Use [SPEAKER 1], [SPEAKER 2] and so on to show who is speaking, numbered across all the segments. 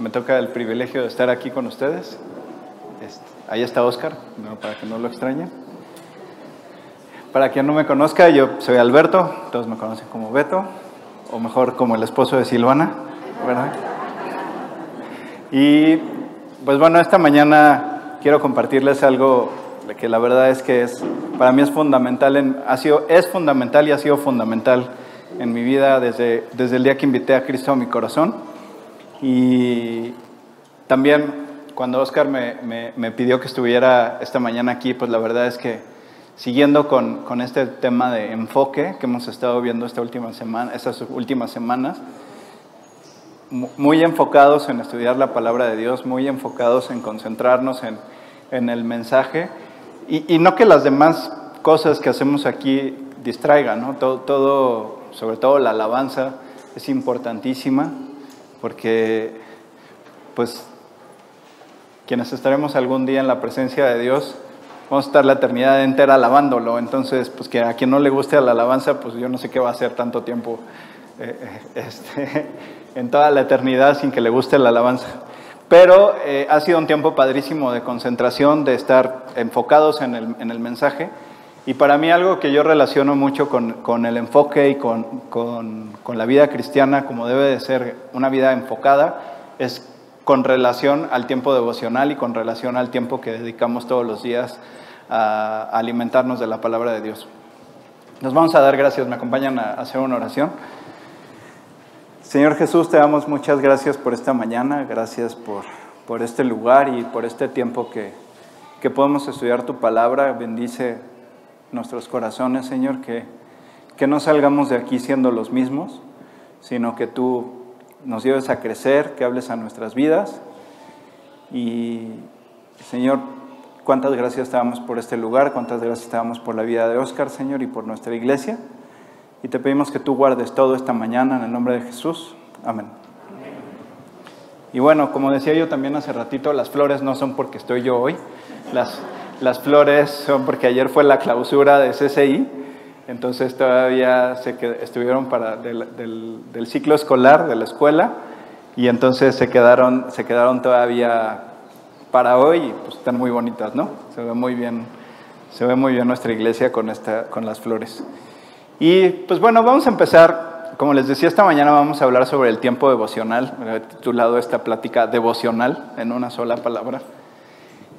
[SPEAKER 1] me toca el privilegio de estar aquí con ustedes. Este, ahí está Oscar, para que no lo extrañen. Para quien no me conozca, yo soy Alberto, todos me conocen como Beto, o mejor como el esposo de Silvana, ¿verdad? Y pues bueno, esta mañana quiero compartirles algo que la verdad es que es, para mí es fundamental, en, ha sido, es fundamental y ha sido fundamental en mi vida desde, desde el día que invité a Cristo a mi corazón. Y también cuando Oscar me, me, pidió que estuviera esta mañana aquí, pues la verdad es que siguiendo con, con, este tema de enfoque que hemos estado viendo esta última semana, estas últimas semanas, muy enfocados en estudiar la palabra de Dios, muy enfocados en concentrarnos en, en el mensaje y, y, no que las demás cosas que hacemos aquí distraigan, ¿no? todo, todo, sobre todo la alabanza es importantísima porque pues quienes estaremos algún día en la presencia de Dios, vamos a estar la eternidad entera alabándolo. Entonces, pues que a quien no le guste la alabanza, pues yo no sé qué va a hacer tanto tiempo eh, eh, este, en toda la eternidad sin que le guste la alabanza. Pero eh, ha sido un tiempo padrísimo de concentración, de estar enfocados en el, en el mensaje. Y para mí algo que yo relaciono mucho con, con el enfoque y con, con, con, la vida cristiana, como debe de ser una vida enfocada, es con relación al tiempo devocional y con relación al tiempo que dedicamos todos los días a, alimentarnos de la palabra de Dios. Nos vamos a dar gracias, me acompañan a hacer una oración. Señor Jesús, te damos muchas gracias por esta mañana, gracias por, por este lugar y por este tiempo que, que podemos estudiar tu palabra. Bendice nuestros corazones, Señor, que, que no salgamos de aquí siendo los mismos, sino que tú nos lleves a crecer, que hables a nuestras vidas. Y, Señor, cuántas gracias te damos por este lugar, cuántas gracias te damos por la vida de Oscar, Señor, y por nuestra iglesia. Y te pedimos que tú guardes todo esta mañana en el nombre de Jesús. Amén. Y bueno, como decía yo también hace ratito, las flores no son porque estoy yo hoy, las, las flores son porque ayer fue la clausura de CCI, entonces todavía se estuvieron para del, ciclo escolar de la escuela y entonces se quedaron, se quedaron todavía para hoy pues están muy bonitas, ¿no? Se ve muy bien, se ve muy bien nuestra iglesia con, esta, con las flores. Y pues bueno, vamos a empezar, como les decía, esta mañana vamos a hablar sobre el tiempo devocional, he titulado esta plática devocional en una sola palabra.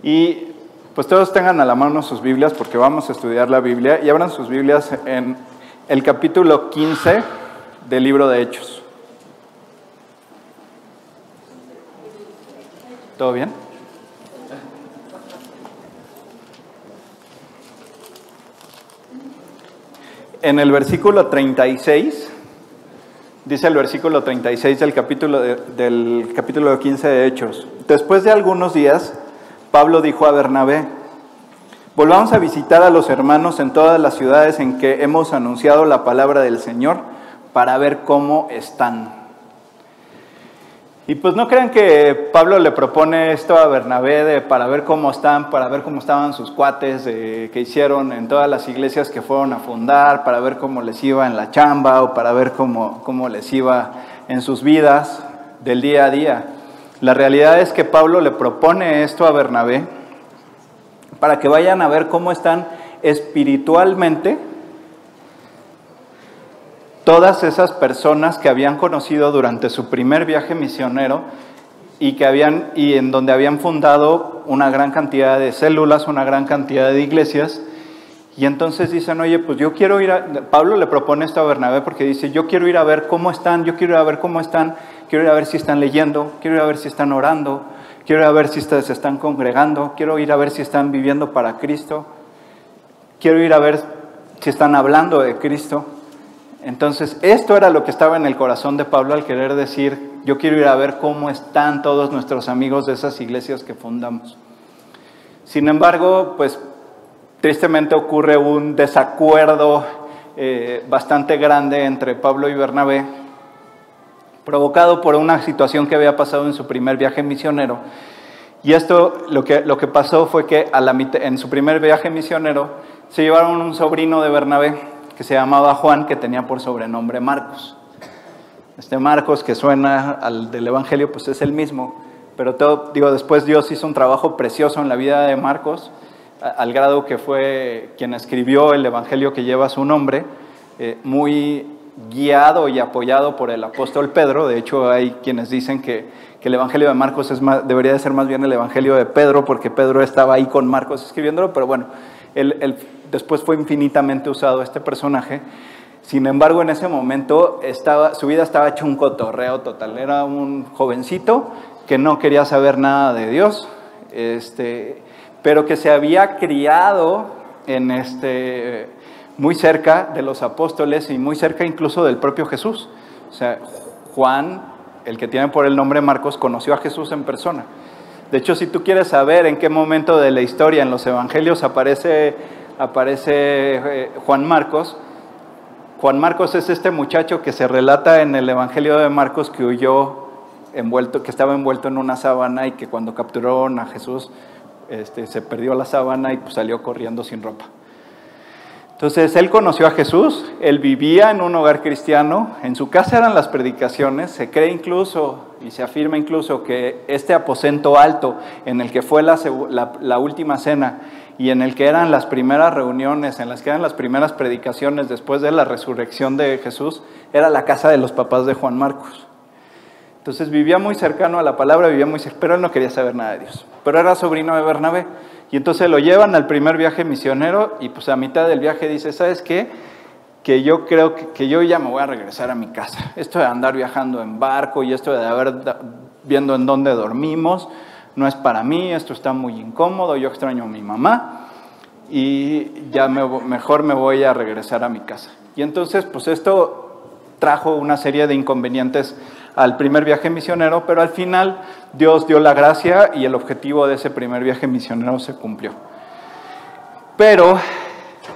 [SPEAKER 1] Y pues todos tengan a la mano sus Biblias porque vamos a estudiar la Biblia y abran sus Biblias en el capítulo 15 del libro de Hechos. ¿Todo bien? en el versículo 36, dice el versículo 36 del capítulo, de, del capítulo 15 de Hechos, después de algunos días, Pablo dijo a Bernabé, volvamos a visitar a los hermanos en todas las ciudades en que hemos anunciado la palabra del Señor para ver cómo están. Y pues no crean que Pablo le propone esto a Bernabé para ver cómo están, para ver cómo estaban sus cuates que hicieron en todas las iglesias que fueron a fundar, para ver cómo les iba en la chamba o para ver cómo, cómo les iba en sus vidas del día a día. La realidad es que Pablo le propone esto a Bernabé para que vayan a ver cómo están espiritualmente todas esas personas que habían conocido durante su primer viaje misionero y que habían y en donde habían fundado una gran cantidad de células, una gran cantidad de iglesias. Y entonces dicen, oye, pues yo quiero ir a... Pablo le propone esto a Bernabé porque dice, yo quiero ir a ver cómo están, yo quiero ir a ver cómo están, quiero ir a ver si están leyendo, quiero ir a ver si están orando, quiero ir a ver si se están congregando, quiero ir a ver si están viviendo para Cristo, quiero ir a ver si están hablando de Cristo. Entonces, esto era lo que estaba en el corazón de Pablo al querer decir, yo quiero ir a ver cómo están todos nuestros amigos de esas iglesias que fundamos. Sin embargo, pues tristemente ocurre un desacuerdo eh, bastante grande entre Pablo y Bernabé, provocado por una situación que había pasado en su primer viaje misionero. Y esto lo que, lo que pasó fue que en su primer viaje misionero se llevaron un sobrino de Bernabé, que se llamaba Juan, que tenía por sobrenombre Marcos. Este Marcos que suena al del Evangelio, pues es el mismo. Pero todo, digo, después Dios hizo un trabajo precioso en la vida de Marcos, al grado que fue quien escribió el Evangelio que lleva su nombre, eh, muy guiado y apoyado por el apóstol Pedro. De hecho, hay quienes dicen que, el Evangelio de Marcos es debería de ser más bien el Evangelio de Pedro, porque Pedro estaba ahí con Marcos escribiéndolo, pero bueno, él, después fue infinitamente usado este personaje. Sin embargo, en ese momento estaba, su vida estaba hecho un cotorreo total. Era un jovencito que no quería saber nada de Dios, este, pero que se había criado en este, muy cerca de los apóstoles y muy cerca incluso del propio Jesús. O sea, Juan, el que tiene por el nombre Marcos, conoció a Jesús en persona. De hecho, si tú quieres saber en qué momento de la historia en los evangelios aparece, aparece eh, Juan Marcos, Juan Marcos es este muchacho que se relata en el Evangelio de Marcos que huyó envuelto, que estaba envuelto en una sábana y que cuando capturaron a Jesús este, se perdió la sábana y pues, salió corriendo sin ropa. Entonces él conoció a Jesús, él vivía en un hogar cristiano, en su casa eran las predicaciones, se cree incluso y se afirma incluso que este aposento alto en el que fue la, última cena y en el que eran las primeras reuniones, en las que eran las primeras predicaciones después de la resurrección de Jesús, era la casa de los papás de Juan Marcos. Entonces vivía muy cercano a la palabra, vivía muy cercano, pero él no quería saber nada de Dios. Pero era sobrino de Bernabé. Y entonces lo llevan al primer viaje misionero y pues a mitad del viaje dice, ¿sabes qué? Que yo creo que, yo ya me voy a regresar a mi casa. Esto de andar viajando en barco y esto de haber viendo en dónde dormimos, no es para mí, esto está muy incómodo, yo extraño a mi mamá y ya mejor me voy a regresar a mi casa. Y entonces pues esto trajo una serie de inconvenientes al primer viaje misionero, pero al final Dios dio la gracia y el objetivo de ese primer viaje misionero se cumplió. Pero,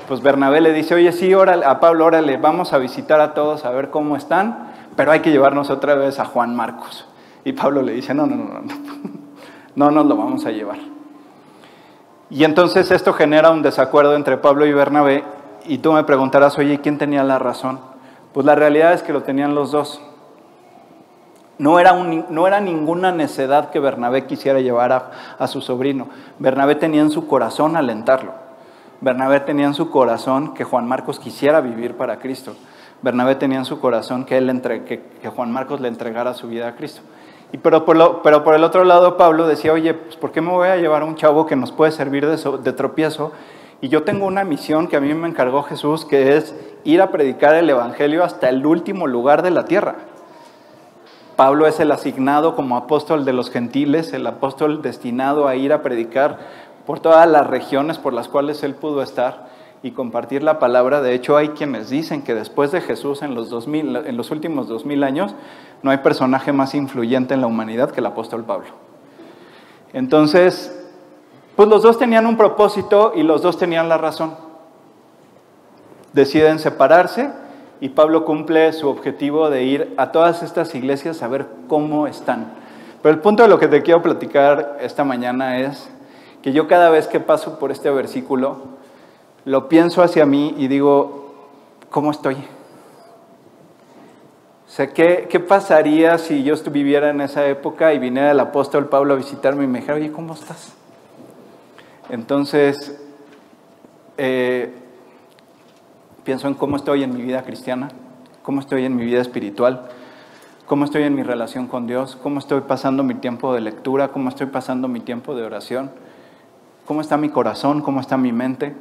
[SPEAKER 1] pues Bernabé le dice, oye, sí, órale, a Pablo, órale, vamos a visitar a todos a ver cómo están, pero hay que llevarnos otra vez a Juan Marcos. Y Pablo le dice, no, no, no, no, no nos lo vamos a llevar. Y entonces esto genera un desacuerdo entre Pablo y Bernabé, y tú me preguntarás, oye, ¿quién tenía la razón? Pues la realidad es que lo tenían los dos. No era, no era, ninguna necedad que Bernabé quisiera llevar a, su sobrino. Bernabé tenía en su corazón alentarlo. Bernabé tenía en su corazón que Juan Marcos quisiera vivir para Cristo. Bernabé tenía en su corazón que, él que, Juan Marcos le entregara su vida a Cristo. Y pero, por pero por el otro lado, Pablo decía, oye, pues ¿por qué me voy a llevar a un chavo que nos puede servir de, de tropiezo? Y yo tengo una misión que a mí me encargó Jesús, que es ir a predicar el Evangelio hasta el último lugar de la tierra. Pablo es el asignado como apóstol de los gentiles, el apóstol destinado a ir a predicar por todas las regiones por las cuales él pudo estar y compartir la palabra. De hecho, hay quienes dicen que después de Jesús en los, 2000, en los últimos dos mil años no hay personaje más influyente en la humanidad que el apóstol Pablo. Entonces, pues los dos tenían un propósito y los dos tenían la razón. Deciden separarse y Pablo cumple su objetivo de ir a todas estas iglesias a ver cómo están. Pero el punto de lo que te quiero platicar esta mañana es que yo cada vez que paso por este versículo, lo pienso hacia mí y digo, ¿cómo estoy? O sea, ¿qué, ¿qué, pasaría si yo viviera en esa época y viniera el apóstol Pablo a visitarme y me dijera, oye, ¿cómo estás? Entonces, eh, pienso en cómo estoy en mi vida cristiana, cómo estoy en mi vida espiritual, cómo estoy en mi relación con Dios, cómo estoy pasando mi tiempo de lectura, cómo estoy pasando mi tiempo de oración, cómo está mi corazón, cómo está mi mente,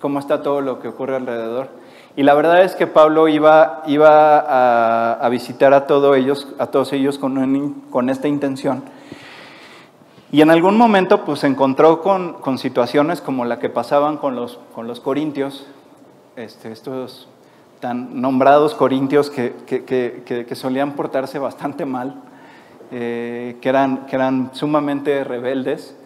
[SPEAKER 1] cómo está todo lo que ocurre alrededor. Y la verdad es que Pablo iba, iba a, visitar a, todos ellos, a todos ellos con, con esta intención. Y en algún momento pues se encontró con, con, situaciones como la que pasaban con los, con los corintios, este, estos tan nombrados corintios que, que, solían portarse bastante mal, eh, que, eran, que eran sumamente rebeldes,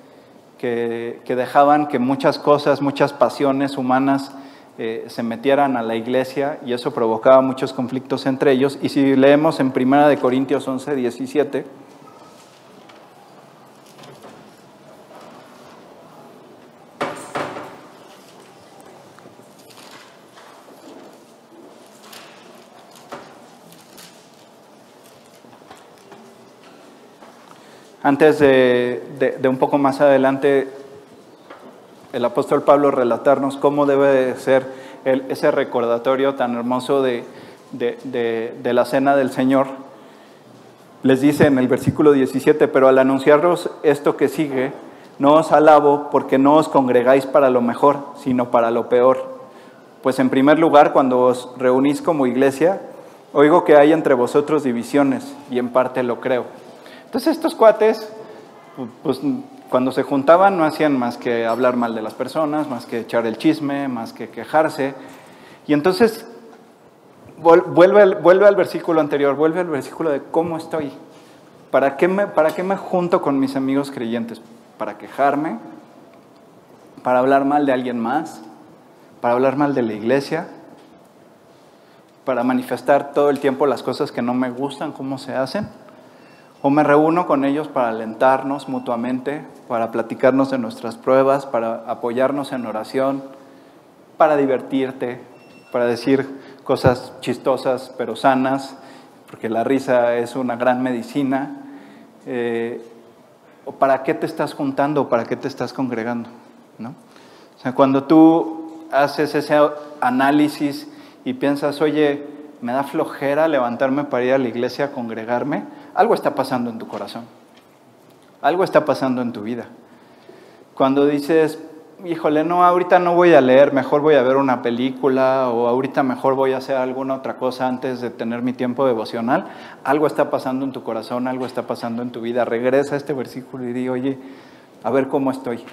[SPEAKER 1] que, dejaban que muchas cosas, muchas pasiones humanas eh, se metieran a la iglesia y eso provocaba muchos conflictos entre ellos. Y si leemos en 1 Corintios 11, 17, Antes de, un poco más adelante, el apóstol Pablo relatarnos cómo debe ser ese recordatorio tan hermoso de, de, la cena del Señor, les dice en el versículo 17, pero al anunciaros esto que sigue, no os alabo porque no os congregáis para lo mejor, sino para lo peor. Pues en primer lugar, cuando os reunís como iglesia, oigo que hay entre vosotros divisiones y en parte lo creo. Entonces estos cuates, pues cuando se juntaban no hacían más que hablar mal de las personas, más que echar el chisme, más que quejarse. Y entonces vuelve, vuelve al versículo anterior, vuelve al versículo de cómo estoy. ¿Para qué, me, ¿Para qué me junto con mis amigos creyentes? ¿Para quejarme? ¿Para hablar mal de alguien más? ¿Para hablar mal de la iglesia? ¿Para manifestar todo el tiempo las cosas que no me gustan, cómo se hacen? ¿O me reúno con ellos para alentarnos mutuamente, para platicarnos de nuestras pruebas, para apoyarnos en oración, para divertirte, para decir, cosas chistosas pero sanas, porque la risa es una gran medicina. Eh, ¿O para qué te estás juntando para qué te estás congregando? ¿no? O sea, cuando tú haces ese análisis y piensas, oye, me da flojera levantarme para ir a la iglesia a congregarme, algo está pasando en tu corazón. Algo está pasando en tu vida. Cuando dices, híjole, no, ahorita no voy a leer, mejor voy a ver una película o ahorita mejor voy a hacer alguna otra cosa antes de tener mi tiempo devocional, algo está pasando en tu corazón, algo está pasando en tu vida. Regresa a este versículo y di, oye, a ver cómo estoy.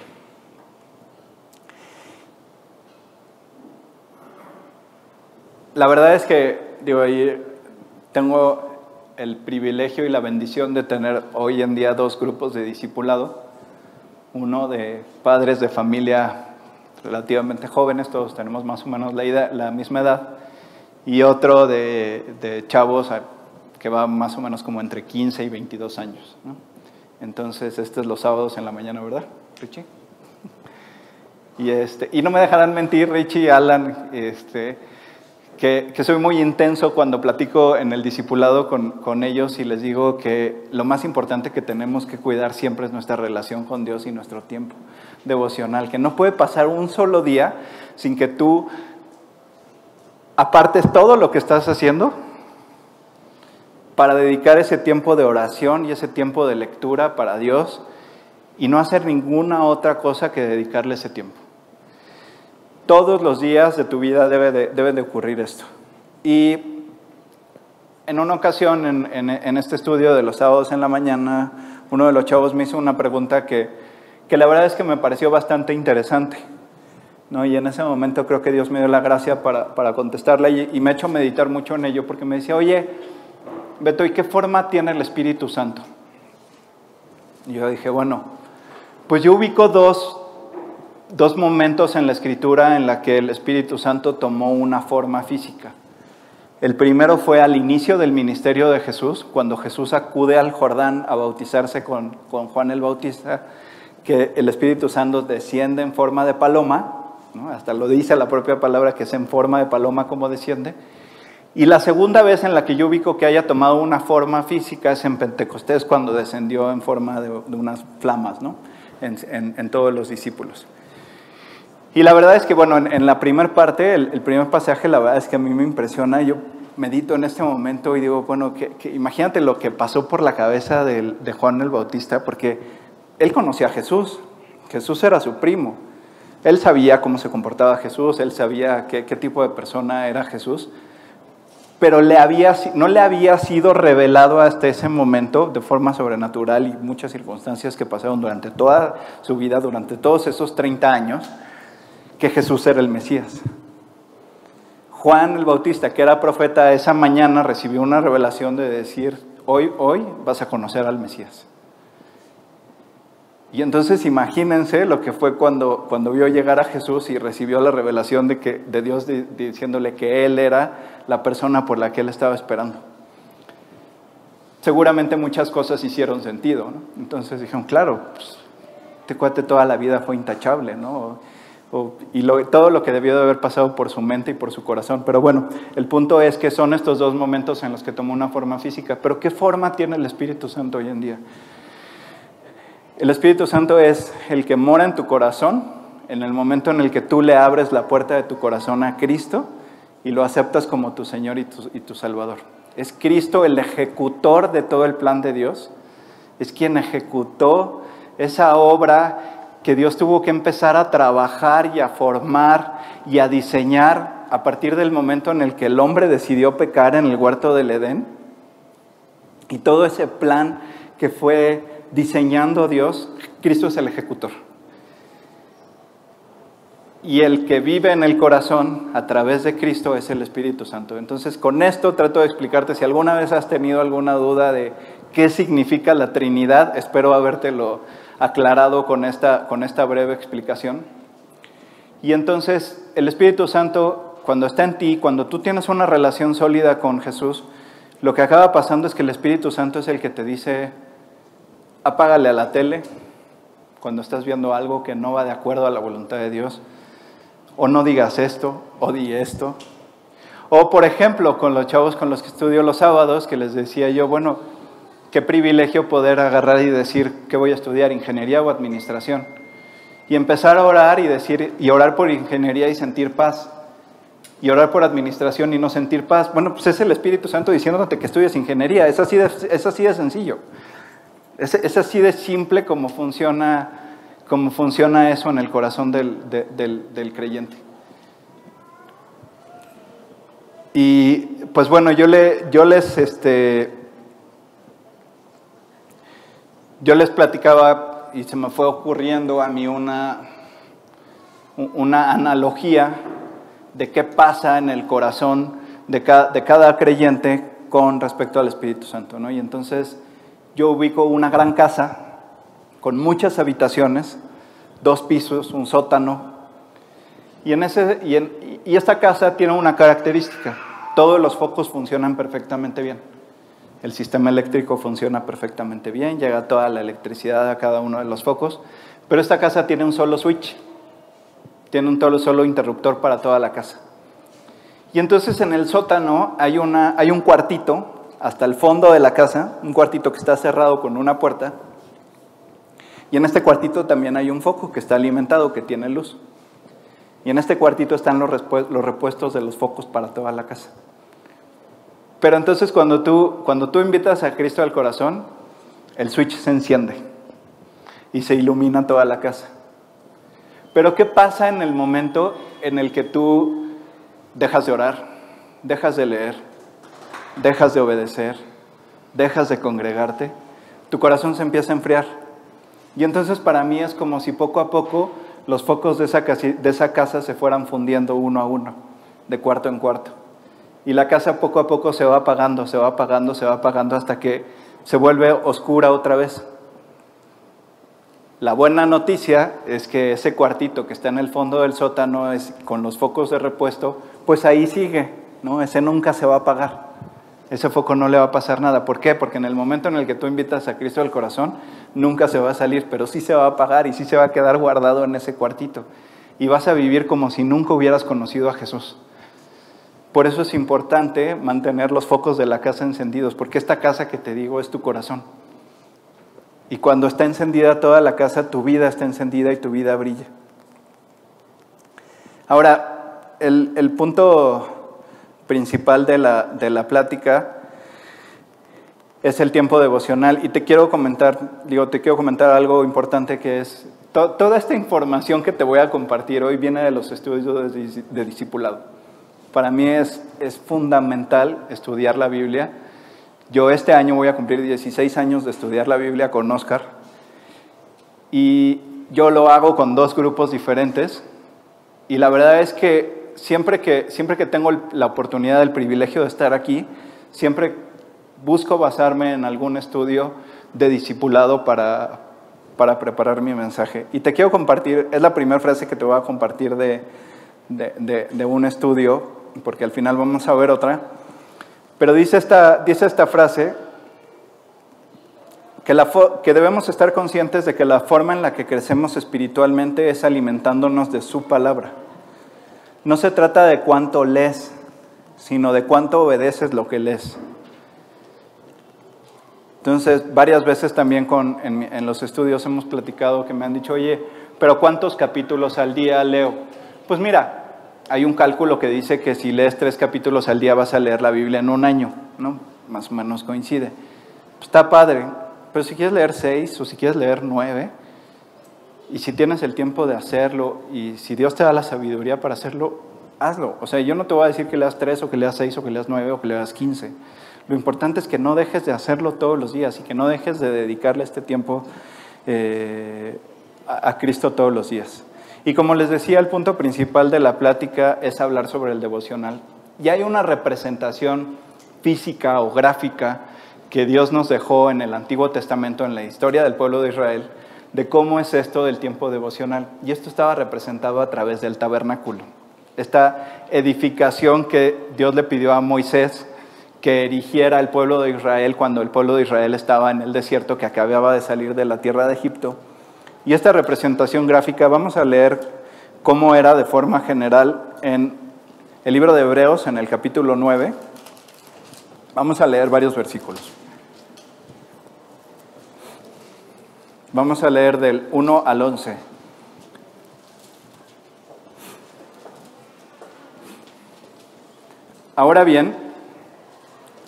[SPEAKER 1] La verdad es que, digo, ahí tengo el privilegio y la bendición de tener hoy en día dos grupos de discipulado uno de padres de familia relativamente jóvenes, todos tenemos más o menos la, misma edad, y otro de, chavos que va más o menos como entre 15 y 22 años. Entonces, este es los sábados en la mañana, ¿verdad, Richie? Y, este, y no me dejarán mentir, Richie y Alan, este, que, soy muy intenso cuando platico en el discipulado con, con, ellos y les digo que lo más importante que tenemos que cuidar siempre es nuestra relación con Dios y nuestro tiempo devocional, que no puede pasar un solo día sin que tú apartes todo lo que estás haciendo para dedicar ese tiempo de oración y ese tiempo de lectura para Dios y no hacer ninguna otra cosa que dedicarle ese tiempo. Todos los días de tu vida debe de, ocurrir esto. Y en una ocasión, en, este estudio de los sábados en la mañana, uno de los chavos me hizo una pregunta que, la verdad es que me pareció bastante interesante. Y en ese momento creo que Dios me dio la gracia para, para contestarla y, y, me ha hecho meditar mucho en ello porque me decía, oye, Beto, ¿y qué forma tiene el Espíritu Santo? Y yo dije, bueno, pues yo ubico dos, dos momentos en la escritura en la que el Espíritu Santo tomó una forma física. El primero fue al inicio del ministerio de Jesús, cuando Jesús acude al Jordán a bautizarse con, Juan el Bautista, que el Espíritu Santo desciende en forma de paloma, hasta lo dice la propia palabra que es en forma de paloma como desciende. Y la segunda vez en la que yo ubico que haya tomado una forma física es en Pentecostés, cuando descendió en forma de, unas flamas ¿no? en todos los discípulos. Y la verdad es que, bueno, en, la primera parte, el, primer pasaje, la verdad es que a mí me impresiona. Yo medito en este momento y digo, bueno, que, imagínate lo que pasó por la cabeza de, Juan el Bautista, porque él conocía a Jesús. Jesús era su primo. Él sabía cómo se comportaba Jesús, él sabía qué, tipo de persona era Jesús, pero le había, no le había sido revelado hasta ese momento de forma sobrenatural y muchas circunstancias que pasaron durante toda su vida, durante todos esos 30 años que Jesús era el Mesías. Juan el Bautista, que era profeta, esa mañana recibió una revelación de decir, hoy, hoy vas a conocer al Mesías. Y entonces imagínense lo que fue cuando, cuando vio llegar a Jesús y recibió la revelación de, que, de Dios diciéndole que Él era la persona por la que Él estaba esperando. Seguramente muchas cosas hicieron sentido. Entonces dijeron, claro, pues, este cuate toda la vida fue intachable, ¿no? Y todo lo que debió de haber pasado por su mente y por su corazón. Pero bueno, el punto es que son estos dos momentos en los que tomó una forma física. Pero ¿qué forma tiene el Espíritu Santo hoy en día? El Espíritu Santo es el que mora en tu corazón en el momento en el que tú le abres la puerta de tu corazón a Cristo y lo aceptas como tu Señor y tu, y tu Salvador. Es Cristo el ejecutor de todo el plan de Dios. Es quien ejecutó esa obra que Dios tuvo que empezar a trabajar y a formar y a diseñar a partir del momento en el que el hombre decidió pecar en el huerto del Edén. Y todo ese plan que fue diseñando Dios, Cristo es el ejecutor. Y el que vive en el corazón a través de Cristo es el Espíritu Santo. Entonces, con esto trato de explicarte, si alguna vez has tenido alguna duda de qué significa la Trinidad, espero habértelo aclarado con esta, con esta breve explicación. Y entonces, el Espíritu Santo, cuando está en ti, cuando tú tienes una relación sólida con Jesús, lo que acaba pasando es que el Espíritu Santo es el que te dice, apágale a la tele cuando estás viendo algo que no va de acuerdo a la voluntad de Dios, o no digas esto, o di esto. O por ejemplo, con los chavos con los que estudio los sábados, que les decía yo, bueno, qué privilegio poder agarrar y decir que voy a estudiar ingeniería o administración. Y empezar a orar y decir, y orar por ingeniería y sentir paz. Y orar por administración y no sentir paz. Bueno, pues es el Espíritu Santo diciéndote que estudias ingeniería. Es así de, es así de sencillo. Es, así de simple como funciona, como funciona eso en el corazón del, del, creyente. Y pues bueno, yo, le, yo les este, yo les platicaba y se me fue ocurriendo a mí una, una analogía de qué pasa en el corazón de cada, de cada creyente con respecto al Espíritu Santo. ¿no? Y entonces yo ubico una gran casa con muchas habitaciones, dos pisos, un sótano. Y, en ese, y, esta casa tiene una característica. Todos los focos funcionan perfectamente bien. El sistema eléctrico funciona perfectamente bien, llega toda la electricidad a cada uno de los focos, pero esta casa tiene un solo switch, tiene un solo interruptor para toda la casa. Y entonces en el sótano hay, una, hay un cuartito hasta el fondo de la casa, un cuartito que está cerrado con una puerta. Y en este cuartito también hay un foco que está alimentado, que tiene luz. Y en este cuartito están los, repuestos de los focos para toda la casa. Pero entonces cuando tú, cuando tú invitas a Cristo al corazón, el switch se enciende y se ilumina toda la casa. Pero ¿qué pasa en el momento en el que tú dejas de orar, dejas de leer, dejas de obedecer, dejas de congregarte, tu corazón se empieza a enfriar. Y entonces para mí es como si poco a poco los focos de esa, de esa casa se fueran fundiendo uno a uno, de cuarto en cuarto. Y la casa poco a poco se va apagando, se va apagando, se va apagando hasta que se vuelve oscura otra vez. La buena noticia es que ese cuartito que está en el fondo del sótano es, con los focos de repuesto, pues ahí sigue, ¿no? Ese nunca se va a apagar ese foco no le va a pasar nada. ¿Por qué? Porque en el momento en el que tú invitas a Cristo al corazón, nunca se va a salir, pero sí se va a apagar y sí se va a quedar guardado en ese cuartito. Y vas a vivir como si nunca hubieras conocido a Jesús. Por eso es importante mantener los focos de la casa encendidos, porque esta casa que te digo es tu corazón. Y cuando está encendida toda la casa, tu vida está encendida y tu vida brilla. Ahora, el, punto principal de la, de la plática es el tiempo devocional y te quiero comentar, digo, te quiero comentar algo importante que es, toda esta información que te voy a compartir hoy viene de los estudios de, de discipulado. Para mí es, es fundamental estudiar la Biblia. Yo este año voy a cumplir 16 años de estudiar la Biblia con Oscar y yo lo hago con dos grupos diferentes y la verdad es que siempre que, siempre que tengo la oportunidad, el privilegio de estar aquí, siempre busco basarme en algún estudio de discipulado para, para preparar mi mensaje. Y te quiero compartir, es la primera frase que te voy a compartir de, de, de, un estudio, porque al final vamos a ver otra. Pero dice esta, dice esta frase que, la, que debemos estar conscientes de que la forma en la que crecemos espiritualmente es alimentándonos de su palabra. No se trata de cuánto lees, sino de cuánto obedeces lo que lees. Entonces, varias veces también con, en, los estudios hemos platicado que me han dicho, oye, pero ¿cuántos capítulos al día leo? Pues mira, hay un cálculo que dice que si lees tres capítulos al día vas a leer la Biblia en un año, ¿no? Más o menos coincide. Está padre, pero si quieres leer seis o si quieres leer nueve, y si tienes el tiempo de hacerlo y si Dios te da la sabiduría para hacerlo, hazlo. O sea, yo no te voy a decir que leas tres o que leas seis o que leas nueve o que leas quince. Lo importante es que no dejes de hacerlo todos los días y que no dejes de dedicarle este tiempo eh, a, Cristo todos los días. Y como les decía, el punto principal de la plática es hablar sobre el devocional. Y hay una representación física o gráfica que Dios nos dejó en el Antiguo Testamento, en la historia del pueblo de Israel, de cómo es esto del tiempo devocional. Y esto estaba representado a través del tabernáculo. Esta edificación que Dios le pidió a Moisés que erigiera el pueblo de Israel cuando el pueblo de Israel estaba en el desierto que acababa de salir de la tierra de Egipto. Y esta representación gráfica vamos a leer cómo era de forma general en el libro de Hebreos, en el capítulo 9. Vamos a leer varios versículos. Vamos a leer del 1 al 11. Ahora bien,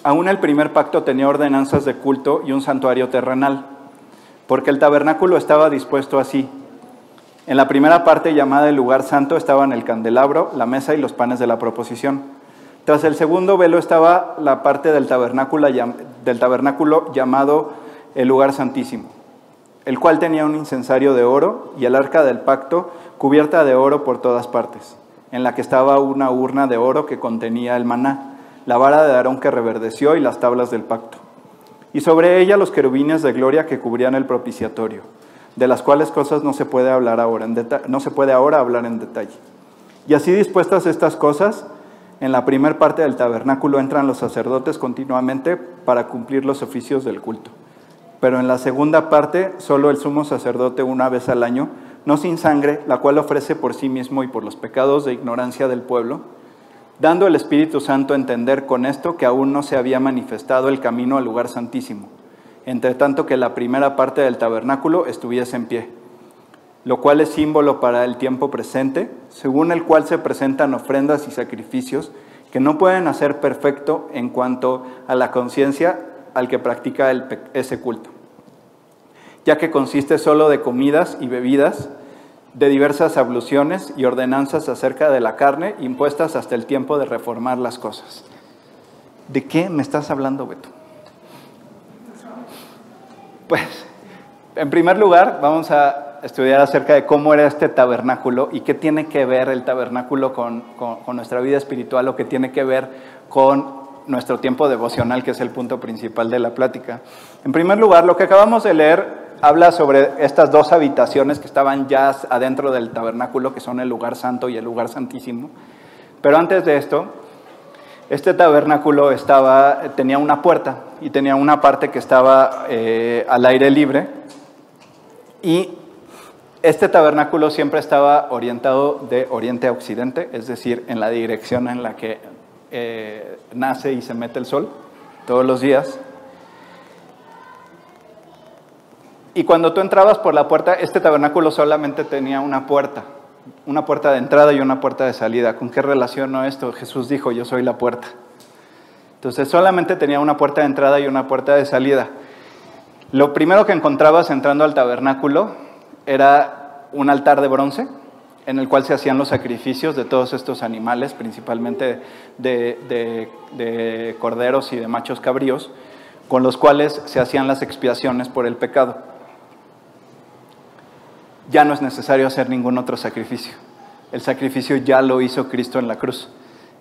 [SPEAKER 1] Aún el primer pacto tenía ordenanzas de culto y un santuario terrenal, porque el tabernáculo estaba dispuesto así. En la primera parte llamada el lugar santo estaban el candelabro, la mesa y los panes de la proposición. Tras el segundo velo estaba la parte del tabernáculo, llamado el lugar santísimo, el cual tenía un incensario de oro y el arca del pacto cubierta de oro por todas partes, en la que estaba una urna de oro que contenía el maná la vara de Aarón que reverdeció y las tablas del pacto. Y sobre ella los querubines de gloria que cubrían el propiciatorio, de las cuales cosas no se puede hablar ahora no se puede ahora hablar en detalle. Y así dispuestas estas cosas, en la primera parte del tabernáculo entran los sacerdotes continuamente para cumplir los oficios del culto. Pero en la segunda parte, solo el sumo sacerdote una vez al año, no sin sangre, la cual ofrece por sí mismo y por los pecados de ignorancia del pueblo, dando el Espíritu Santo a entender con esto que aún no se había manifestado el camino al lugar santísimo, entre tanto que la primera parte del tabernáculo estuviese en pie, lo cual es símbolo para el tiempo presente, según el cual se presentan ofrendas y sacrificios que no pueden hacer perfecto en cuanto a la conciencia al que practica ese culto, ya que consiste solo de comidas y bebidas, de diversas abluciones y ordenanzas acerca de la carne impuestas hasta el tiempo de reformar las cosas. ¿De qué me estás hablando, Beto? Pues, en primer lugar, vamos a estudiar acerca de cómo era este tabernáculo y qué tiene que ver el tabernáculo con, con nuestra vida espiritual o qué tiene que ver con nuestro tiempo devocional, que es el punto principal de la plática. En primer lugar, lo que acabamos de leer habla sobre estas dos habitaciones que estaban ya adentro del tabernáculo, que son el lugar santo y el lugar santísimo. Pero antes de esto, este tabernáculo tenía una puerta y tenía una parte que estaba eh, al aire libre. Y este tabernáculo siempre estaba orientado de oriente a occidente, es decir, en la dirección en la que eh, nace y se mete el sol todos los días. Y cuando tú entrabas por la puerta, este tabernáculo solamente tenía una puerta, una puerta de entrada y una puerta de salida. ¿Con qué relaciono esto? Jesús dijo, yo soy la puerta. Entonces solamente tenía una puerta de entrada y una puerta de salida. Lo primero que encontrabas entrando al tabernáculo era un altar de bronce en el cual se hacían los sacrificios de todos estos animales, principalmente de, de corderos y de machos cabríos, con los cuales se hacían las expiaciones por el pecado ya no es necesario hacer ningún otro sacrificio. El sacrificio ya lo hizo Cristo en la cruz.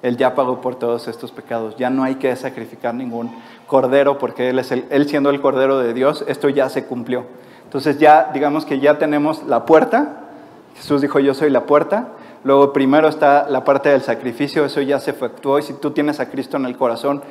[SPEAKER 1] Él ya pagó por todos estos pecados. Ya no hay que sacrificar ningún cordero porque Él, es el, él siendo el cordero de Dios, esto ya se cumplió. Entonces ya digamos que ya tenemos la puerta. Jesús dijo, yo soy la puerta. Luego primero está la parte del sacrificio, eso ya se efectuó. Y si tú tienes a Cristo en el corazón,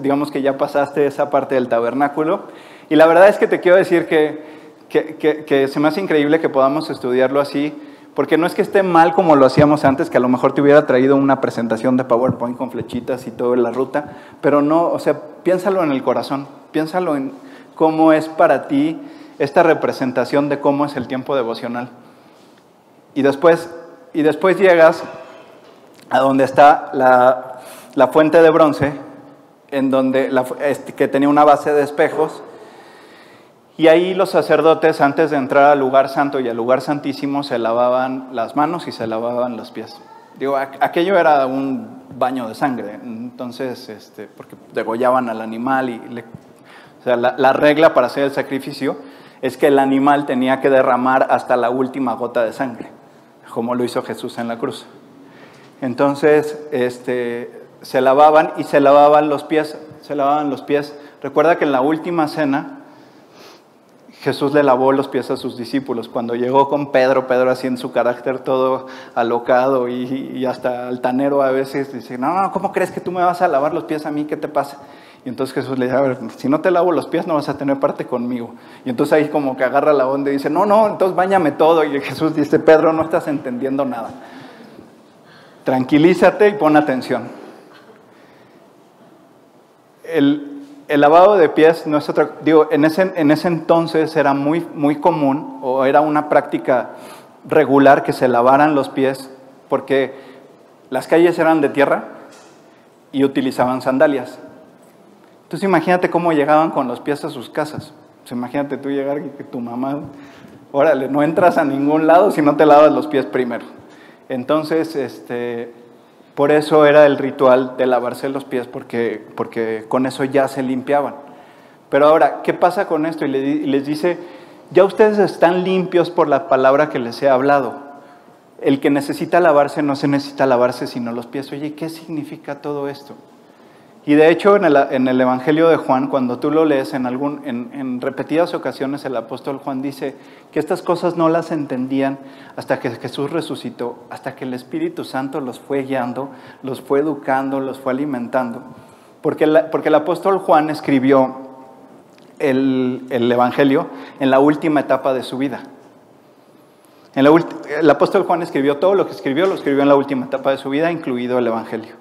[SPEAKER 1] digamos que ya pasaste esa parte del tabernáculo. Y la verdad es que te quiero decir que que, se me hace increíble que podamos estudiarlo así, porque no es que esté mal como lo hacíamos antes, que a lo mejor te hubiera traído una presentación de PowerPoint con flechitas y toda la ruta, pero no, o sea, piénsalo en el corazón, piénsalo en cómo es para ti esta representación de cómo es el tiempo devocional. Y después, y después llegas a donde está la, fuente de bronce, en donde este, que tenía una base de espejos, y ahí los sacerdotes, antes de entrar al lugar santo y al lugar santísimo, se lavaban las manos y se lavaban los pies. Digo, aquello era un baño de sangre, entonces, este, porque degollaban al animal y la, la regla para hacer el sacrificio es que el animal tenía que derramar hasta la última gota de sangre, como lo hizo Jesús en la cruz. Entonces, este, se lavaban y se lavaban los pies, se lavaban los pies. Recuerda que en la última cena, Jesús le lavó los pies a sus discípulos. Cuando llegó con Pedro, Pedro así en su carácter todo alocado y, hasta altanero a veces, dice, no, no, ¿cómo crees que tú me vas a lavar los pies a mí? ¿Qué te pasa? Y entonces Jesús le dice, a ver, si no te lavo los pies no vas a tener parte conmigo. Y entonces ahí como que agarra la onda y dice, no, no, entonces bañame todo. Y Jesús dice, Pedro, no estás entendiendo nada. Tranquilízate y pon atención. El, el lavado de pies no es otra, digo, en ese, en ese entonces era muy, muy común o era una práctica regular que se lavaran los pies porque las calles eran de tierra y utilizaban sandalias. Entonces imagínate cómo llegaban con los pies a sus casas. Pues imagínate tú llegar y que tu mamá, órale, no entras a ningún lado si no te lavas los pies primero. Entonces, este, por eso era el ritual de lavarse los pies, porque, porque con eso ya se limpiaban. Pero ahora, ¿qué pasa con esto? Y les dice, ya ustedes están limpios por la palabra que les he hablado. El que necesita lavarse no se necesita lavarse sino los pies. Oye, ¿qué significa todo esto? Y de hecho en el, Evangelio de Juan, cuando tú lo lees en, algún, en, repetidas ocasiones, el apóstol Juan dice que estas cosas no las entendían hasta que Jesús resucitó, hasta que el Espíritu Santo los fue guiando, los fue educando, los fue alimentando. Porque, porque el apóstol Juan escribió el, Evangelio en la última etapa de su vida. En el apóstol Juan escribió todo lo que escribió, lo escribió en la última etapa de su vida, incluido el Evangelio.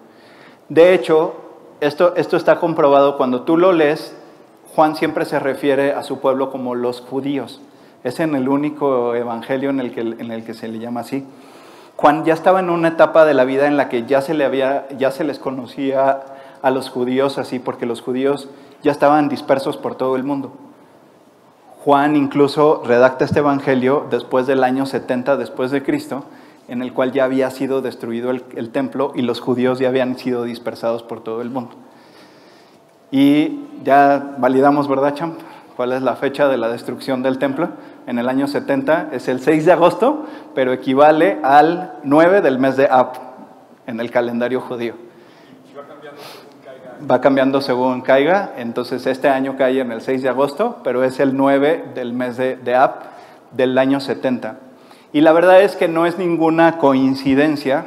[SPEAKER 1] De hecho, esto, esto está comprobado cuando tú lo lees, Juan siempre se refiere a su pueblo como los judíos. Es en el único evangelio en el que, en el que se le llama así. Juan ya estaba en una etapa de la vida en la que ya se, le había, ya se les conocía a los judíos así, porque los judíos ya estaban dispersos por todo el mundo. Juan incluso redacta este evangelio después del año 70 después de Cristo, en el cual ya había sido destruido el, templo y los judíos ya habían sido dispersados por todo el mundo. Y ya validamos, ¿verdad, Champ? ¿Cuál es la fecha de la destrucción del templo? En el año 70 es el 6 de agosto, pero equivale al 9 del mes de Ab en el calendario judío. Va cambiando según caiga, entonces este año cae en el 6 de agosto, pero es el 9 del mes de, Ab del año 70. Y la verdad es que no es ninguna coincidencia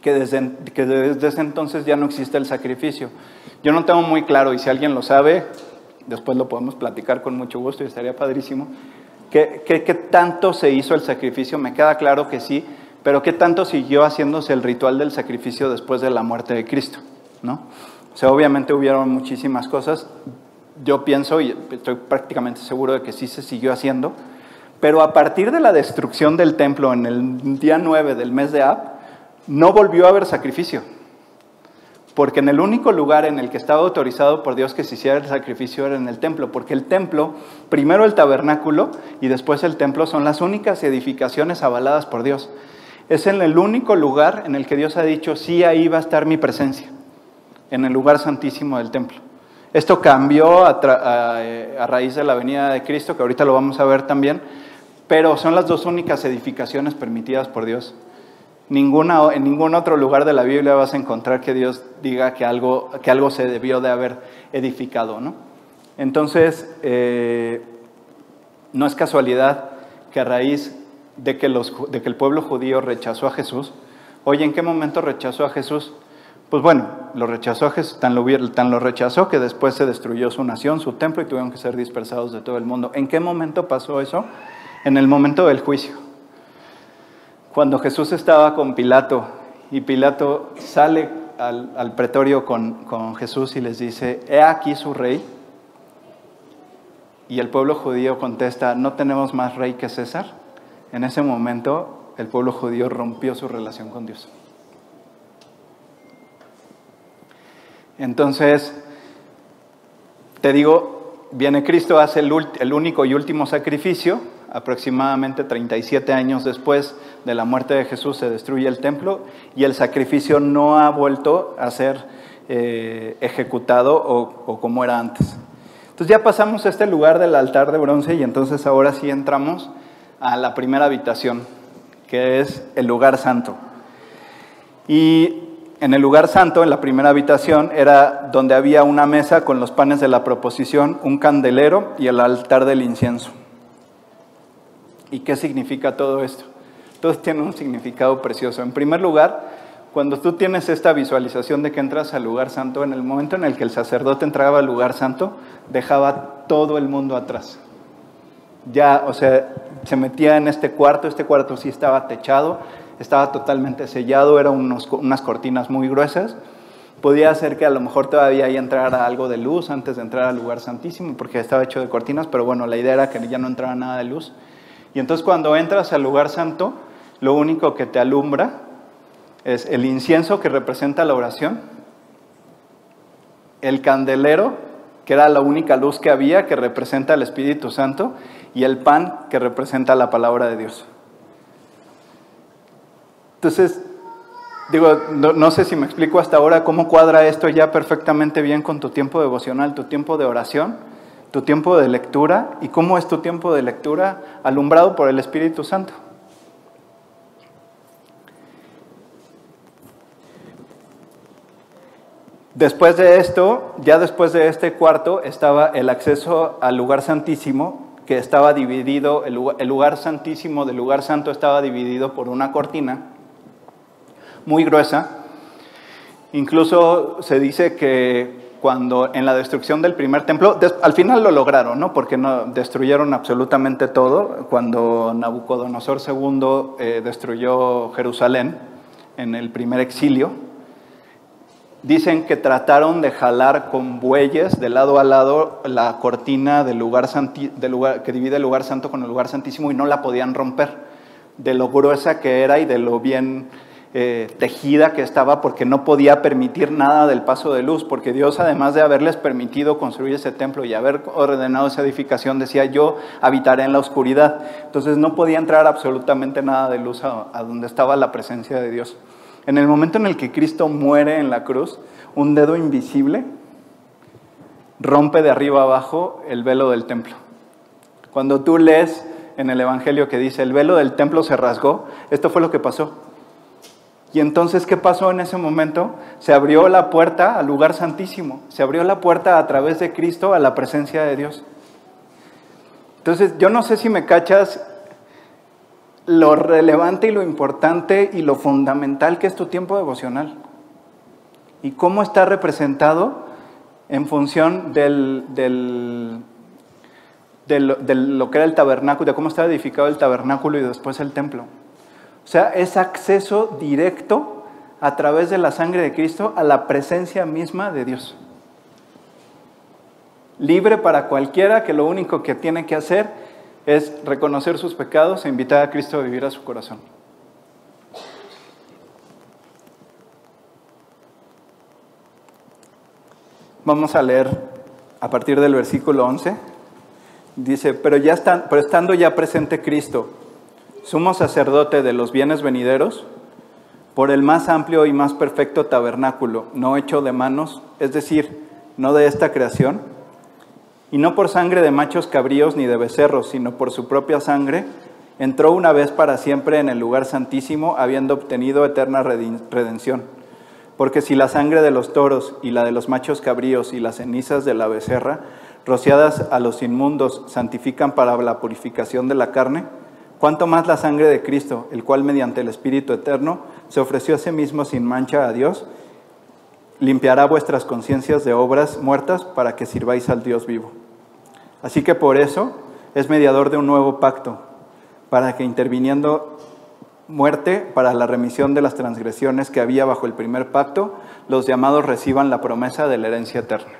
[SPEAKER 1] que desde, que desde ese entonces ya no existe el sacrificio. Yo no tengo muy claro, y si alguien lo sabe, después lo podemos platicar con mucho gusto y estaría padrísimo, ¿qué, qué, tanto se hizo el sacrificio? Me queda claro que sí, pero ¿qué tanto siguió haciéndose el ritual del sacrificio después de la muerte de Cristo? ¿no? O sea, obviamente hubieron muchísimas cosas. Yo pienso y estoy prácticamente seguro de que sí se siguió haciendo, pero a partir de la destrucción del templo en el día 9 del mes de Ab, no volvió a haber sacrificio. Porque en el único lugar en el que estaba autorizado por Dios que se hiciera el sacrificio era en el templo. Porque el templo, primero el tabernáculo y después el templo son las únicas edificaciones avaladas por Dios. Es en el único lugar en el que Dios ha dicho, sí, ahí va a estar mi presencia, en el lugar santísimo del templo. Esto cambió a, a raíz de la venida de Cristo, que ahorita lo vamos a ver también, pero son las dos únicas edificaciones permitidas por Dios. Ninguna, en ningún otro lugar de la Biblia vas a encontrar que Dios diga que algo, que algo se debió de haber edificado. ¿no? Entonces, eh, no es casualidad que a raíz de que, los, de que el pueblo judío rechazó a Jesús, oye, ¿en qué momento rechazó a Jesús? Pues bueno, lo rechazó a Jesús, tan lo, tan lo rechazó que después se destruyó su nación, su templo y tuvieron que ser dispersados de todo el mundo. ¿En qué momento pasó eso? En el momento del juicio. Cuando Jesús estaba con Pilato y Pilato sale al, pretorio con, Jesús y les dice, he aquí su rey. y el pueblo judío contesta, no tenemos más rey que César, en ese momento el pueblo judío rompió su relación con Dios. Entonces, te digo, viene Cristo, hace el, único y último sacrificio, aproximadamente 37 años después de la muerte de Jesús se destruye el templo y el sacrificio no ha vuelto a ser eh, ejecutado o, como era antes. Entonces ya pasamos a este lugar del altar de bronce y entonces ahora sí entramos a la primera habitación, que es el lugar santo. Y en el lugar santo, en la primera habitación, era donde había una mesa con los panes de la proposición, un candelero y el altar del incienso. ¿Y qué significa todo esto? Todo tiene un significado precioso. En primer lugar, cuando tú tienes esta visualización de que entras al lugar santo, en el momento en el que el sacerdote entraba al lugar santo, dejaba todo el mundo atrás. Ya, o sea, se metía en este cuarto, este cuarto sí estaba techado, estaba totalmente sellado, eran unas cortinas muy gruesas. Podía ser que a lo mejor todavía ahí entrara algo de luz antes de entrar al lugar santísimo, porque estaba hecho de cortinas, pero bueno, la idea era que ya no entrara nada de luz. Y entonces cuando entras al lugar santo, lo único que te alumbra es el incienso que representa la oración, el candelero, que era la única luz que había, que representa el Espíritu Santo, y el pan, que representa la palabra de Dios. Entonces, digo, no, sé si me explico hasta ahora cómo cuadra esto ya perfectamente bien con tu tiempo devocional, tu tiempo de oración, tu tiempo de lectura y cómo es tu tiempo de lectura alumbrado por el Espíritu Santo. Después de esto, ya después de este cuarto, estaba el acceso al lugar santísimo, que estaba dividido, el lugar, el lugar santísimo del lugar santo estaba dividido por una cortina muy gruesa. Incluso se dice que cuando en la destrucción del primer templo, al final lo lograron, ¿no? Porque no, destruyeron absolutamente todo. Cuando Nabucodonosor II eh, destruyó Jerusalén en el primer exilio, dicen que trataron de jalar con bueyes de lado a lado la cortina del lugar, del lugar que divide el lugar santo con el lugar santísimo y no la podían romper, de lo gruesa que era y de lo bien eh, tejida que estaba porque no podía permitir nada del paso de luz, porque Dios además de haberles permitido construir ese templo y haber ordenado esa edificación, decía yo habitaré en la oscuridad. Entonces no podía entrar absolutamente nada de luz a, a donde estaba la presencia de Dios. En el momento en el que Cristo muere en la cruz, un dedo invisible rompe de arriba abajo el velo del templo. Cuando tú lees en el Evangelio que dice, el velo del templo se rasgó, esto fue lo que pasó. Y entonces, ¿qué pasó en ese momento? Se abrió la puerta al lugar santísimo, se abrió la puerta a través de Cristo a la presencia de Dios. Entonces, yo no sé si me cachas lo relevante y lo importante y lo fundamental que es tu tiempo devocional. Y cómo está representado en función del, del, de lo que era el tabernáculo, de cómo estaba edificado el tabernáculo y después el templo. O sea, es acceso directo a través de la sangre de Cristo a la presencia misma de Dios. Libre para cualquiera que lo único que tiene que hacer es reconocer sus pecados e invitar a Cristo a vivir a su corazón. Vamos a leer a partir del versículo 11. Dice, pero, ya están, pero estando ya presente Cristo, sumo sacerdote de los bienes venideros, por el más amplio y más perfecto tabernáculo, no hecho de manos, es decir, no de esta creación, y no por sangre de machos cabríos ni de becerros, sino por su propia sangre, entró una vez para siempre en el lugar santísimo, habiendo obtenido eterna redención. Porque si la sangre de los toros y la de los machos cabríos y las cenizas de la becerra, rociadas a los inmundos, santifican para la purificación de la carne, cuánto más la sangre de Cristo, el cual mediante el Espíritu Eterno se ofreció a sí mismo sin mancha a Dios, limpiará vuestras conciencias de obras muertas para que sirváis al Dios vivo. Así que por eso es mediador de un nuevo pacto, para que interviniendo muerte para la remisión de las transgresiones que había bajo el primer pacto, los llamados reciban la promesa de la herencia eterna.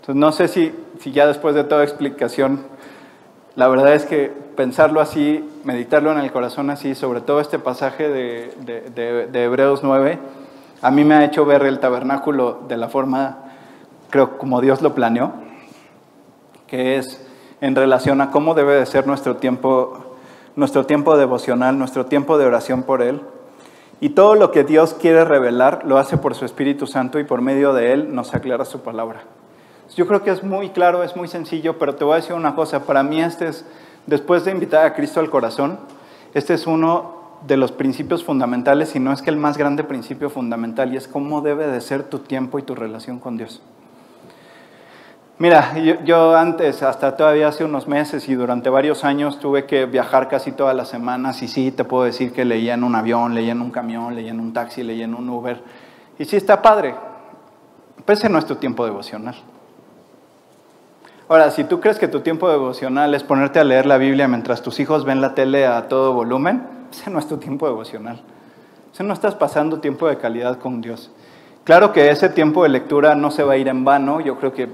[SPEAKER 1] Entonces, no sé si, si ya después de toda explicación, la verdad es que pensarlo así, meditarlo en el corazón así, sobre todo este pasaje de, de Hebreos 9, a mí me ha hecho ver el tabernáculo de la forma, creo, como Dios lo planeó, que es en relación a cómo debe de ser nuestro tiempo, nuestro tiempo devocional, nuestro tiempo de oración por Él. Y todo lo que Dios quiere revelar lo hace por su Espíritu Santo y por medio de Él nos aclara su palabra. Yo creo que es muy claro, es muy sencillo, pero te voy a decir una cosa, para mí este es, después de invitar a Cristo al corazón, este es uno de los principios fundamentales, y no es que el más grande principio fundamental, y es cómo debe de ser tu tiempo y tu relación con Dios. Mira, yo, antes, hasta todavía hace unos meses y durante varios años tuve que viajar casi todas las semanas y sí, te puedo decir que leía en un avión, leía en un camión, leía en un taxi, leía en un Uber. Y sí está padre, pero ese no es tu tiempo devocional. Ahora, si tú crees que tu tiempo devocional es ponerte a leer la Biblia mientras tus hijos ven la tele a todo volumen, ese no es tu tiempo devocional. Ese no estás pasando tiempo de calidad con Dios. Claro que ese tiempo de lectura no se va a ir en vano, yo creo que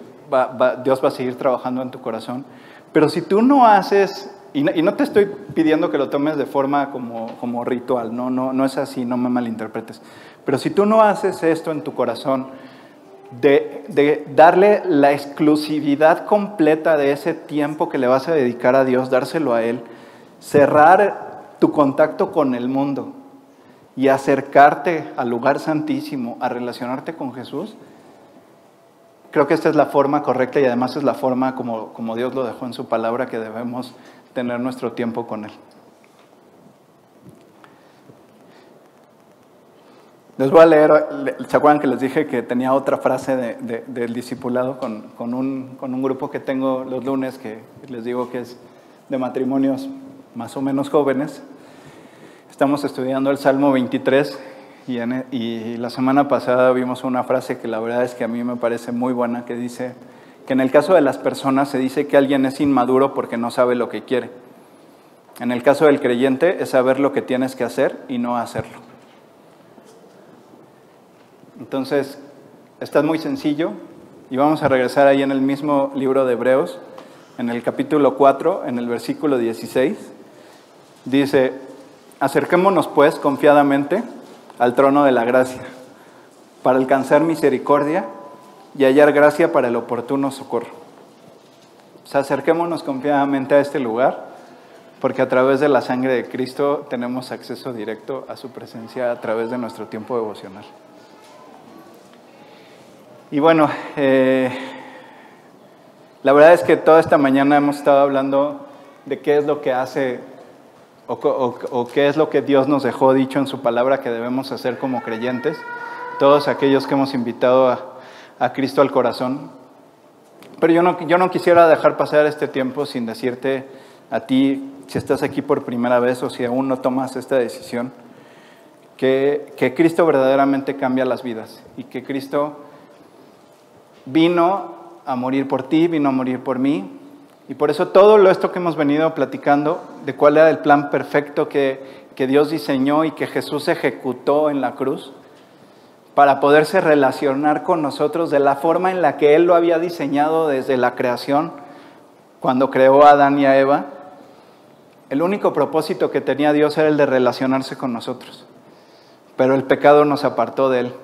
[SPEAKER 1] Dios va a seguir trabajando en tu corazón. Pero si tú no haces, y no, te estoy pidiendo que lo tomes de forma como, como ritual, no, no, no es así, no me malinterpretes. Pero si tú no haces esto en tu corazón, de, darle la exclusividad completa de ese tiempo que le vas a dedicar a Dios, dárselo a Él, cerrar tu contacto con el mundo y acercarte al lugar santísimo, a relacionarte con Jesús, Creo que esta es la forma correcta y además es la forma como, como Dios lo dejó en su palabra que debemos tener nuestro tiempo con Él. Les voy a leer, ¿se acuerdan que les dije que tenía otra frase del discipulado con, un, grupo que tengo los lunes que les digo que es de matrimonios más o menos jóvenes? Estamos estudiando el Salmo 23 e, y, la semana pasada vimos una frase que la verdad es que a mí me parece muy buena, que dice que en el caso de las personas se dice que alguien es inmaduro porque no sabe lo que quiere. En el caso del creyente es saber lo que tienes que hacer y no hacerlo. Entonces, está muy sencillo y vamos a regresar ahí en el mismo libro de Hebreos, en el capítulo 4, en el versículo 16. Dice, acerquémonos pues confiadamente al trono de la gracia, para alcanzar misericordia y hallar gracia para el oportuno socorro. O acerquémonos confiadamente a este lugar, porque a través de la sangre de Cristo tenemos acceso directo a su presencia a través de nuestro tiempo devocional. Y bueno, eh, la verdad es que toda esta mañana hemos estado hablando de qué es lo que hace o, qué es lo que Dios nos dejó dicho en su palabra que debemos hacer como creyentes, todos aquellos que hemos invitado a, Cristo al corazón. Pero yo no, yo no quisiera dejar pasar este tiempo sin decirte a ti, si estás aquí por primera vez o si aún no tomas esta decisión, que, que Cristo verdaderamente cambia las vidas y que Cristo vino a morir por ti, vino a morir por mí, y por eso todo lo esto que hemos venido platicando, de cuál era el plan perfecto que, que Dios diseñó y que Jesús ejecutó en la cruz, para poderse relacionar con nosotros de la forma en la que Él lo había diseñado desde la creación, cuando creó a Adán y a Eva, el único propósito que tenía Dios era el de relacionarse con nosotros. Pero el pecado nos apartó de Él.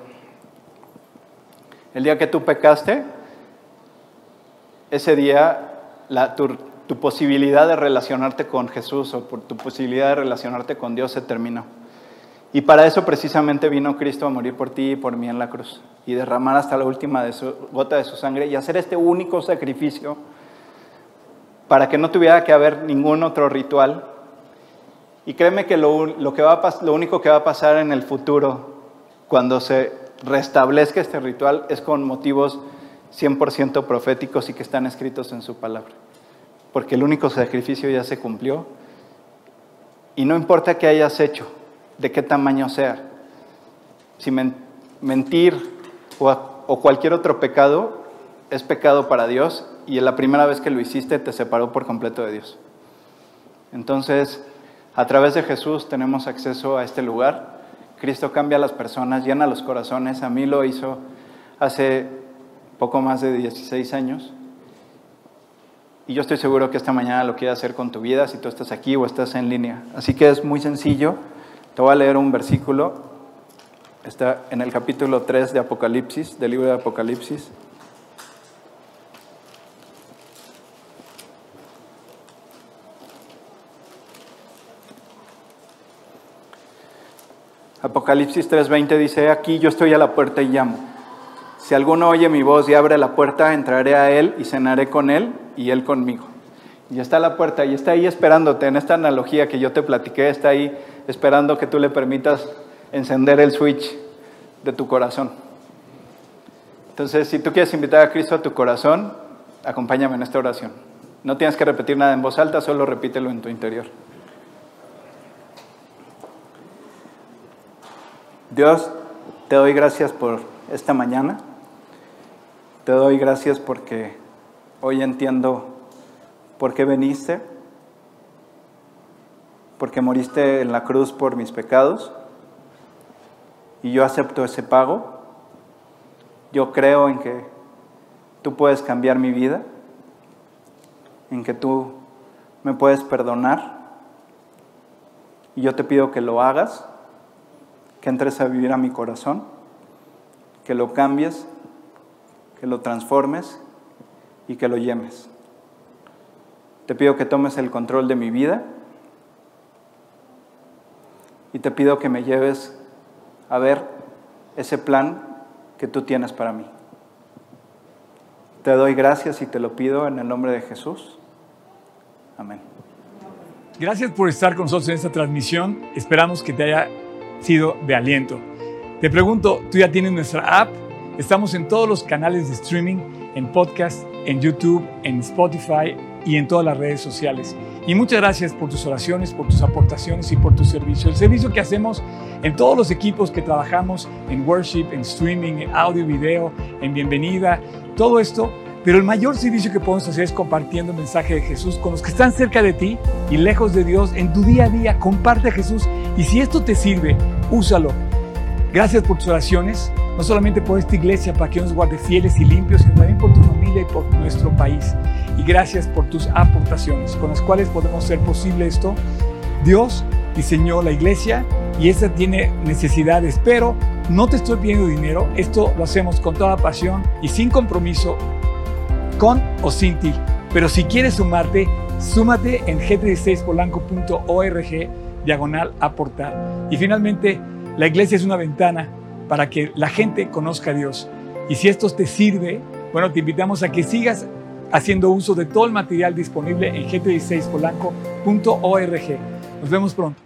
[SPEAKER 1] El día que tú pecaste, ese día tu, posibilidad de relacionarte con Jesús o por tu posibilidad de relacionarte con Dios se terminó. Y para eso precisamente vino Cristo a morir por ti y por mí en la cruz y derramar hasta la última gota de su sangre y hacer este único sacrificio para que no tuviera que haber ningún otro ritual. Y créeme que lo, lo único que va a pasar en el futuro, cuando se restablezca este ritual, es con motivos 100% proféticos y que están escritos en su palabra. Porque el único sacrificio ya se cumplió. Y no importa qué hayas hecho, de qué tamaño sea. Si mentir o, cualquier otro pecado es pecado para Dios y la primera vez que lo hiciste te separó por completo de Dios. Entonces, a través de Jesús tenemos acceso a este lugar. Cristo cambia a las personas, llena los corazones. A mí lo hizo hace poco más de 16 años. Y yo estoy seguro que esta mañana lo quieres hacer con tu vida si tú estás aquí o estás en línea. Así que es muy sencillo. Te voy a leer un versículo. Está en el capítulo 3 de Apocalipsis, del libro de Apocalipsis. Apocalipsis 3:20 dice, aquí yo estoy a la puerta y llamo. Si alguno oye mi voz y abre la puerta, entraré a él y cenaré con él y él conmigo. Y está la puerta y está ahí esperándote en esta analogía que yo te platiqué, está ahí esperando que tú le permitas encender el switch de tu corazón. Entonces, si tú quieres invitar a Cristo a tu corazón, acompáñame en esta oración. No tienes que repetir nada en voz alta, solo repítelo en tu interior. Dios, te doy gracias por esta mañana. Te doy gracias porque hoy entiendo por qué veniste, porque moriste en la cruz por mis pecados y yo acepto ese pago. Yo creo en que tú puedes cambiar mi vida, en que tú me puedes perdonar y yo te pido que lo hagas que entres a vivir a mi corazón, que lo cambies, que lo transformes y que lo llemes. Te pido que tomes el control de mi vida y te pido que me lleves a ver ese plan que tú tienes para mí. Te doy gracias y te lo pido en el nombre de Jesús. Amén.
[SPEAKER 2] Gracias por estar con nosotros en esta transmisión. Esperamos que te haya sido de aliento. Te pregunto, ¿tú ya tienes nuestra app? Estamos en todos los canales de streaming, en podcast, en YouTube, en Spotify y en todas las redes sociales. Y muchas gracias por tus oraciones, por tus aportaciones y por tu servicio. El servicio que hacemos en todos los equipos que trabajamos en worship, en streaming, en audio, video, en bienvenida, todo esto pero el mayor servicio que podemos hacer es compartiendo el mensaje de Jesús con los que están cerca de ti y lejos de Dios en tu día a día. Comparte a Jesús y si esto te sirve, úsalo. Gracias por tus oraciones, no solamente por esta iglesia para que nos guarde fieles y limpios, sino también por tu familia y por nuestro país. Y gracias por tus aportaciones con las cuales podemos hacer posible esto. Dios diseñó la iglesia y esta tiene necesidades, pero no te estoy pidiendo dinero, esto lo hacemos con toda pasión y sin compromiso con o sin ti. Pero si quieres sumarte, súmate en g16polanco.org diagonal aportar. Y finalmente, la iglesia es una ventana para que la gente conozca a Dios. Y si esto te sirve, bueno, te invitamos a que sigas haciendo uso de todo el material disponible en g16polanco.org. Nos vemos pronto.